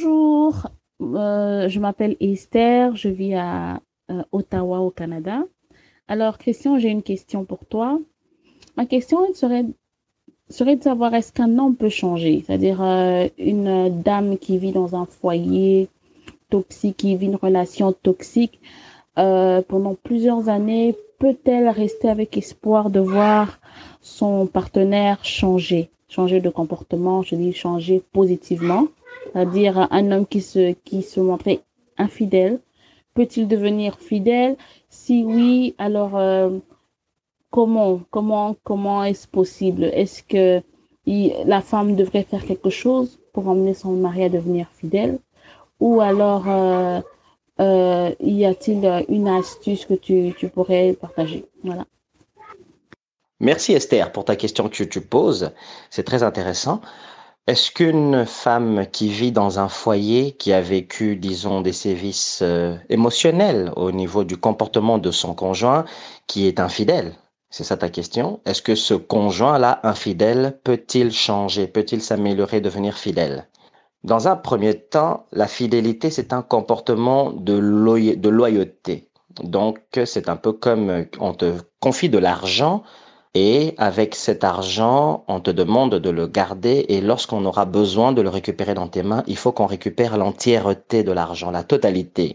Bonjour, euh, je m'appelle Esther, je vis à euh, Ottawa au Canada. Alors Christian, j'ai une question pour toi. Ma question serait, de savoir est-ce qu'un homme peut changer? C'est-à-dire euh, une dame qui vit dans un foyer toxique, qui vit une relation toxique pendant plusieurs années, peut-elle rester avec espoir de voir son partenaire changer, changer de comportement, je dis changer positivement c'est-à-dire un homme qui se, qui se montrait infidèle, peut-il devenir fidèle? Si oui, alors euh, comment, comment, comment est-ce possible? Est-ce que la femme devrait faire quelque chose pour emmener son mari à devenir fidèle? Ou alors, euh, euh, y a-t-il une astuce que tu, tu pourrais partager? Voilà. Merci Esther pour ta question que tu poses. C'est très intéressant. Est-ce qu'une femme qui vit dans un foyer, qui a vécu, disons, des sévices euh, émotionnels au niveau du comportement de son conjoint, qui est infidèle, c'est ça ta question, est-ce que ce conjoint-là, infidèle, peut-il changer, peut-il s'améliorer, devenir fidèle? Dans un premier temps, la fidélité, c'est un comportement de, de loyauté. Donc, c'est un peu comme on te confie de l'argent, et avec cet argent, on te demande de le garder et lorsqu'on aura besoin de le récupérer dans tes mains, il faut qu'on récupère l'entièreté de l'argent, la totalité.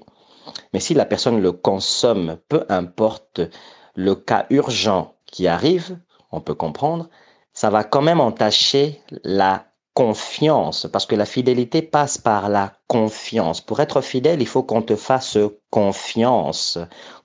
Mais si la personne le consomme, peu importe le cas urgent qui arrive, on peut comprendre, ça va quand même entacher la confiance, parce que la fidélité passe par la confiance. Pour être fidèle, il faut qu'on te fasse confiance,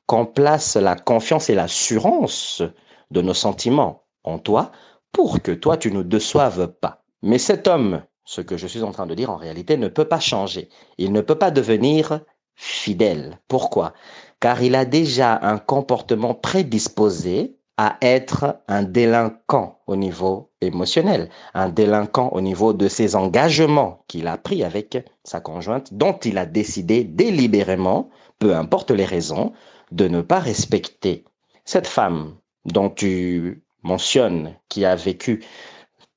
qu'on place la confiance et l'assurance de nos sentiments en toi pour que toi, tu ne déçoives pas. Mais cet homme, ce que je suis en train de dire en réalité, ne peut pas changer. Il ne peut pas devenir fidèle. Pourquoi? Car il a déjà un comportement prédisposé à être un délinquant au niveau émotionnel, un délinquant au niveau de ses engagements qu'il a pris avec sa conjointe, dont il a décidé délibérément, peu importe les raisons, de ne pas respecter. Cette femme dont tu mentionnes qui a vécu,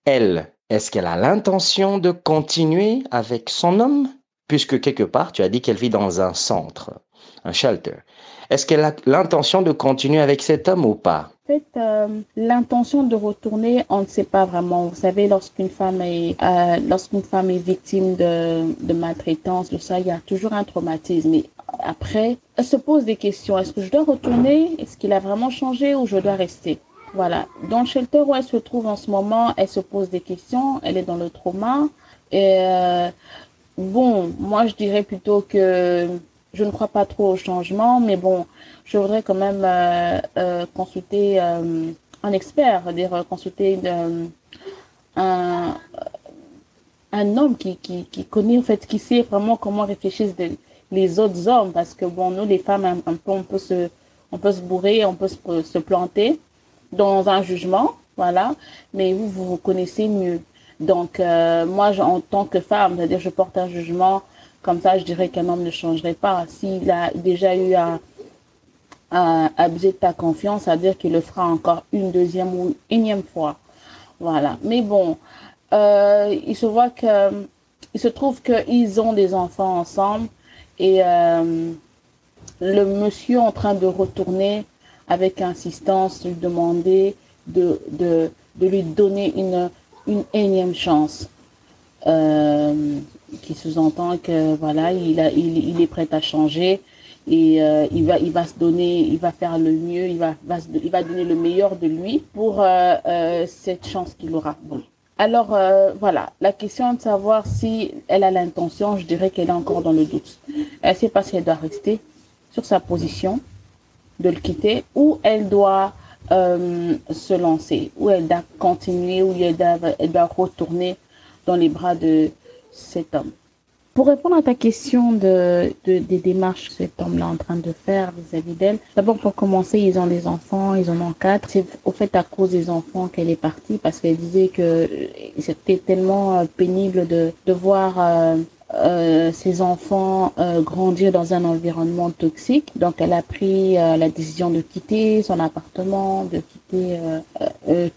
elle, est-ce qu'elle a l'intention de continuer avec son homme? Puisque quelque part, tu as dit qu'elle vit dans un centre, un shelter. Est-ce qu'elle a l'intention de continuer avec cet homme ou pas? En fait, euh, l'intention de retourner, on ne sait pas vraiment. Vous savez, lorsqu'une femme est, euh, lorsqu'une femme est victime de, de maltraitance, de ça, il y a toujours un traumatisme. Après, elle se pose des questions. Est-ce que je dois retourner? Est-ce qu'il a vraiment changé ou je dois rester? Voilà. Dans le shelter où elle se trouve en ce moment, elle se pose des questions. Elle est dans le trauma. Et euh, bon, moi, je dirais plutôt que je ne crois pas trop au changement, mais bon, je voudrais quand même euh, euh, consulter un expert, dire consulter un, un homme qui, qui, qui connaît, en fait, qui sait vraiment comment réfléchir les autres hommes parce que bon nous les femmes on peut se on peut bourrer on peut se, planter dans un jugement voilà mais vous vous, connaissez mieux donc euh, moi en tant que femme c'est-à-dire je porte un jugement comme ça je dirais qu'un homme ne changerait pas s'il a déjà eu à abuser de ta confiance, c'est-à-dire qu'il le fera encore une deuxième ou une énième fois. Voilà. Mais bon, euh, il se voit que, il se trouve qu'ils ont des enfants ensemble et euh, le monsieur en train de retourner avec insistance, lui demander de, de, de lui donner une, une énième chance. Euh, qui sous-entend que voilà, il, a, il, il, est prêt à changer et euh, il va il va se donner, il va faire le mieux, il va, va il va donner le meilleur de lui pour cette chance qu'il aura. Alors euh, voilà, la question de savoir si elle a l'intention, je dirais qu'elle est encore dans le doute. Elle ne sait pas si elle doit rester sur sa position, de le quitter, ou elle doit euh, se lancer, ou elle doit continuer, ou elle doit, elle doit retourner dans les bras de cet homme. Pour répondre à ta question de, de des démarches que cet homme-là est en train de faire vis-à-vis d'elle, d'abord pour commencer, ils ont des enfants, ils en ont quatre. C'est au fait à cause des enfants qu'elle est partie parce qu'elle disait que c'était tellement euh, pénible de, de voir euh, euh, ses enfants euh, grandir dans un environnement toxique. Donc elle a pris euh, la décision de quitter son appartement, de quitter quitter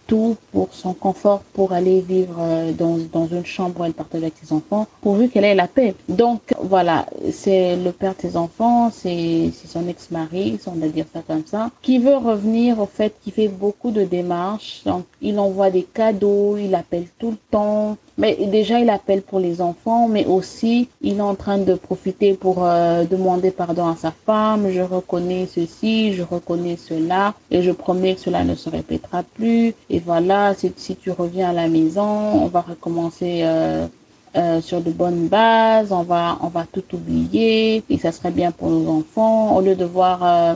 tout pour son confort pour aller vivre dans, dans une chambre où elle partage avec ses enfants, pourvu qu'elle ait la paix. Donc voilà, c'est le père de ses enfants, c'est son ex-mari, on va dire ça comme ça, qui veut revenir au fait qu'il fait beaucoup de démarches. Donc il envoie des cadeaux, il appelle tout le temps, mais déjà, il appelle pour les enfants, mais aussi, il est en train de profiter pour euh, demander pardon à sa femme. Je reconnais ceci, je reconnais cela, et je promets que cela ne se répétera plus. Et voilà, si, si tu reviens à la maison, on va recommencer euh, euh, sur de bonnes bases, on va, on va tout oublier, et ça serait bien pour nos enfants, au lieu de voir, euh,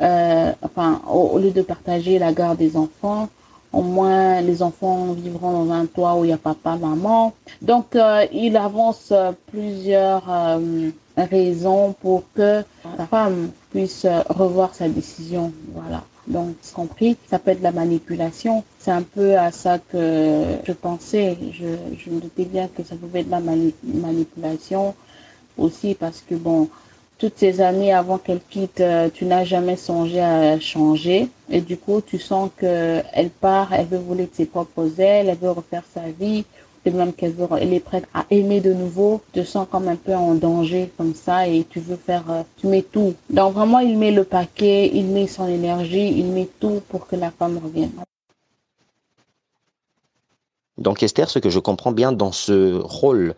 euh, enfin, au lieu de partager la garde des enfants, au moins les enfants vivront dans un toit où il y a papa, maman. Donc, euh, il avance plusieurs euh, raisons pour que la femme puisse revoir sa décision. Voilà. Donc, compris, ça peut être de la manipulation. C'est un peu à ça que je pensais. Je, je me doutais bien que ça pouvait être la manipulation aussi parce que, bon, toutes ces années avant qu'elle quitte, euh, tu n'as jamais songé à changer. Et du coup, tu sens qu'elle part, elle veut voler de ses propres ailes, elle veut refaire sa vie. Et même qu'elle veut, elle est prête à aimer de nouveau, tu te sens comme un peu en danger comme ça et tu veux faire, euh, tu mets tout. Donc vraiment, il met le paquet, il met son énergie, il met tout pour que la femme revienne. Donc Esther, ce que je comprends bien dans ce rôle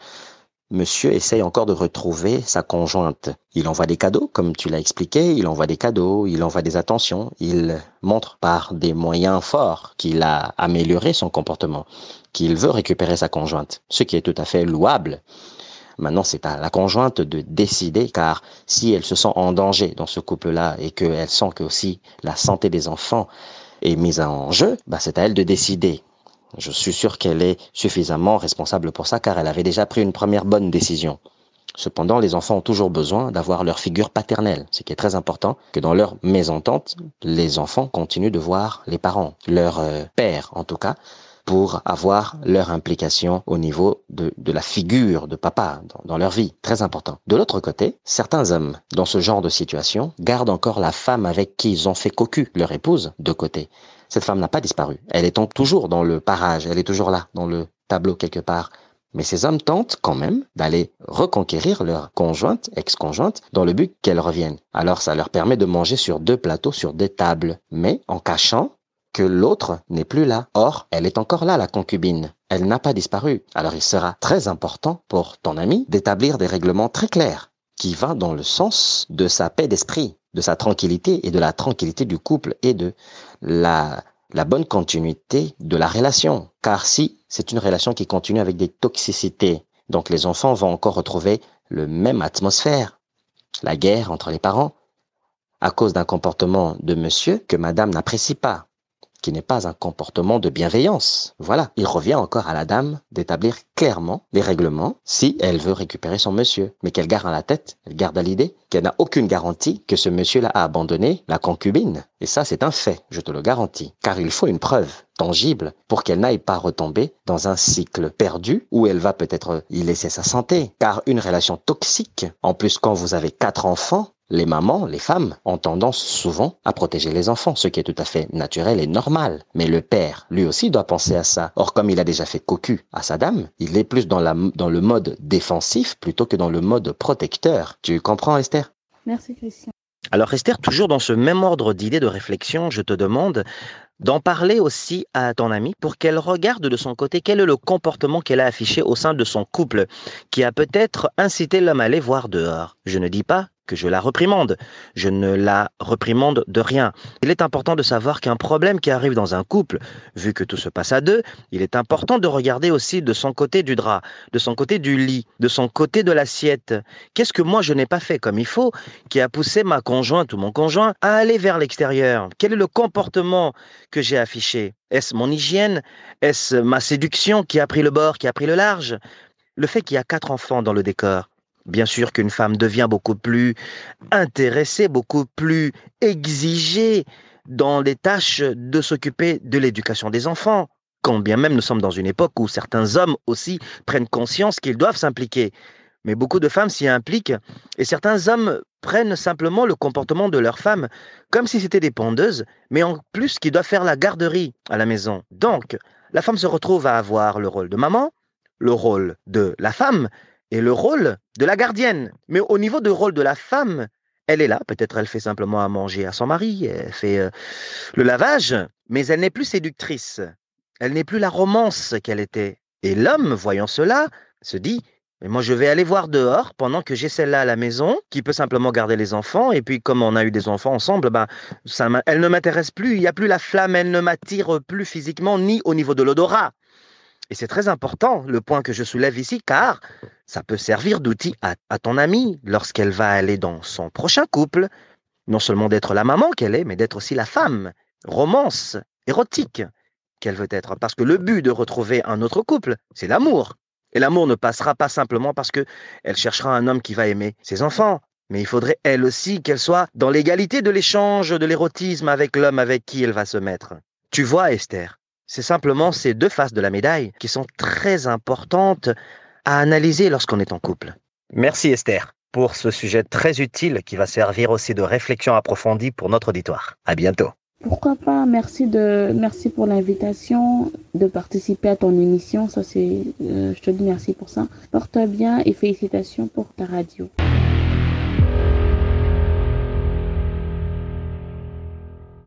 Monsieur essaye encore de retrouver sa conjointe. Il envoie des cadeaux, comme tu l'as expliqué, il envoie des cadeaux, il envoie des attentions, il montre par des moyens forts qu'il a amélioré son comportement, qu'il veut récupérer sa conjointe, ce qui est tout à fait louable. Maintenant, c'est à la conjointe de décider, car si elle se sent en danger dans ce couple-là et qu'elle sent que aussi la santé des enfants est mise en jeu, bah c'est à elle de décider. Je suis sûr qu'elle est suffisamment responsable pour ça car elle avait déjà pris une première bonne décision. Cependant, les enfants ont toujours besoin d'avoir leur figure paternelle, ce qui est très important, que dans leur mésentente, les enfants continuent de voir les parents, leur euh, père en tout cas, pour avoir leur implication au niveau de, de la figure de papa dans, dans, leur vie. Très important. De l'autre côté, certains hommes, dans ce genre de situation, gardent encore la femme avec qui ils ont fait cocu, leur épouse, de côté. Cette femme n'a pas disparu. Elle est toujours dans le parage, elle est toujours là, dans le tableau quelque part. Mais ces hommes tentent quand même d'aller reconquérir leur conjointe, ex-conjointe, dans le but qu'elle revienne. Alors ça leur permet de manger sur deux plateaux, sur des tables, mais en cachant que l'autre n'est plus là. Or, elle est encore là, la concubine. Elle n'a pas disparu. Alors il sera très important pour ton ami d'établir des règlements très clairs qui vont dans le sens de sa paix d'esprit de sa tranquillité et de la tranquillité du couple et de la, bonne continuité de la relation. Car si c'est une relation qui continue avec des toxicités, donc les enfants vont encore retrouver le même atmosphère. La guerre entre les parents, à cause d'un comportement de monsieur que madame n'apprécie pas qui n'est pas un comportement de bienveillance. Voilà, il revient encore à la dame d'établir clairement les règlements si elle veut récupérer son monsieur, mais qu'elle garde à la tête, elle garde à l'idée qu'elle n'a aucune garantie que ce monsieur-là a abandonné la concubine. Et ça, c'est un fait, je te le garantis, car il faut une preuve tangible pour qu'elle n'aille pas retomber dans un cycle perdu où elle va peut-être y laisser sa santé. Car une relation toxique, en plus quand vous avez quatre enfants, les mamans, les femmes, ont tendance souvent à protéger les enfants, ce qui est tout à fait naturel et normal. Mais le père, lui aussi, doit penser à ça. Or, comme il a déjà fait cocu à sa dame, il est plus dans, la, dans le mode défensif plutôt que dans le mode protecteur. Tu comprends, Esther? Merci, Christian. Alors, Esther, toujours dans ce même ordre d'idée de réflexion, je te demande d'en parler aussi à ton amie pour qu'elle regarde de son côté quel est le comportement qu'elle a affiché au sein de son couple qui a peut-être incité l'homme à aller voir dehors. Je ne dis pas que je la reprimande. Je ne la reprimande de rien. Il est important de savoir qu'un problème qui arrive dans un couple, vu que tout se passe à deux, il est important de regarder aussi de son côté du drap, de son côté du lit, de son côté de l'assiette. Qu'est-ce que moi je n'ai pas fait comme il faut qui a poussé ma conjointe ou mon conjoint à aller vers l'extérieur? Quel est le comportement que j'ai affiché? Est-ce mon hygiène? Est-ce ma séduction qui a pris le bord, qui a pris le large? Le fait qu'il y a quatre enfants dans le décor, Bien sûr qu'une femme devient beaucoup plus intéressée, beaucoup plus exigée dans les tâches de s'occuper de l'éducation des enfants, quand bien même nous sommes dans une époque où certains hommes aussi prennent conscience qu'ils doivent s'impliquer. mais beaucoup de femmes s'y impliquent et certains hommes prennent simplement le comportement de leur femme comme si c'était des pondeuses, mais en plus qui doivent faire la garderie à la maison. Donc, la femme se retrouve à avoir le rôle de maman, le rôle de la femme et le rôle de la gardienne. Mais au niveau du rôle de la femme, elle est là, peut-être elle fait simplement à manger à son mari, elle fait euh, le lavage, mais elle n'est plus séductrice. Elle n'est plus la romance qu'elle était. Et l'homme, voyant cela, se dit mais moi, je vais aller voir dehors pendant que j'ai celle-là à la maison qui peut simplement garder les enfants. Et puis, comme on a eu des enfants ensemble, ben, ça, elle ne m'intéresse plus. Il n'y a plus la flamme. Elle ne m'attire plus physiquement ni au niveau de l'odorat. Et c'est très important le point que je soulève ici, car ça peut servir d'outil à, ton amie lorsqu'elle va aller dans son prochain couple, non seulement d'être la maman qu'elle est, mais d'être aussi la femme, romance, érotique qu'elle veut être. Parce que le but de retrouver un autre couple, c'est l'amour. Et l'amour ne passera pas simplement parce que elle cherchera un homme qui va aimer ses enfants, mais il faudrait elle aussi qu'elle soit dans l'égalité de l'échange, de l'érotisme avec l'homme avec qui elle va se mettre. Tu vois, Esther, c'est simplement ces deux faces de la médaille qui sont très importantes à analyser lorsqu'on est en couple. Merci Esther pour ce sujet très utile qui va servir aussi de réflexion approfondie pour notre auditoire. À bientôt. Pourquoi pas Merci de merci pour l'invitation de participer à ton émission. Ça c'est, euh, je te dis merci pour ça. Porte bien et félicitations pour ta radio.